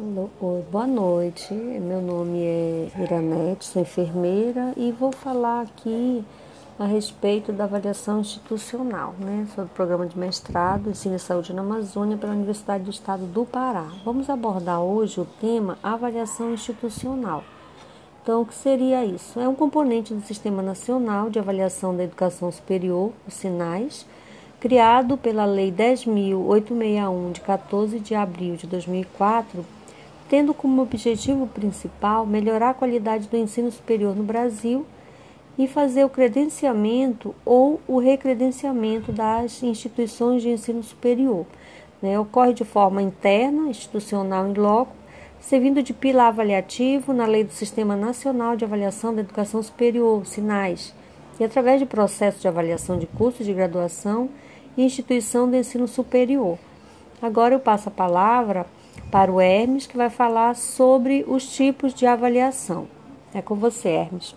Oi, boa noite. Meu nome é Iranete, sou enfermeira e vou falar aqui a respeito da avaliação institucional, né, sobre o programa de mestrado Ensino e Saúde na Amazônia pela Universidade do Estado do Pará. Vamos abordar hoje o tema avaliação institucional. Então, o que seria isso? É um componente do Sistema Nacional de Avaliação da Educação Superior, os SINAIS, criado pela Lei 10.861, de 14 de abril de 2004, tendo como objetivo principal melhorar a qualidade do ensino superior no Brasil e fazer o credenciamento ou o recredenciamento das instituições de ensino superior. Né? Ocorre de forma interna, institucional em loco, servindo de pilar avaliativo na lei do Sistema Nacional de Avaliação da Educação Superior, SINAIS, e através de processo de avaliação de cursos de graduação e instituição de ensino superior. Agora eu passo a palavra para o Hermes, que vai falar sobre os tipos de avaliação. É com você, Hermes.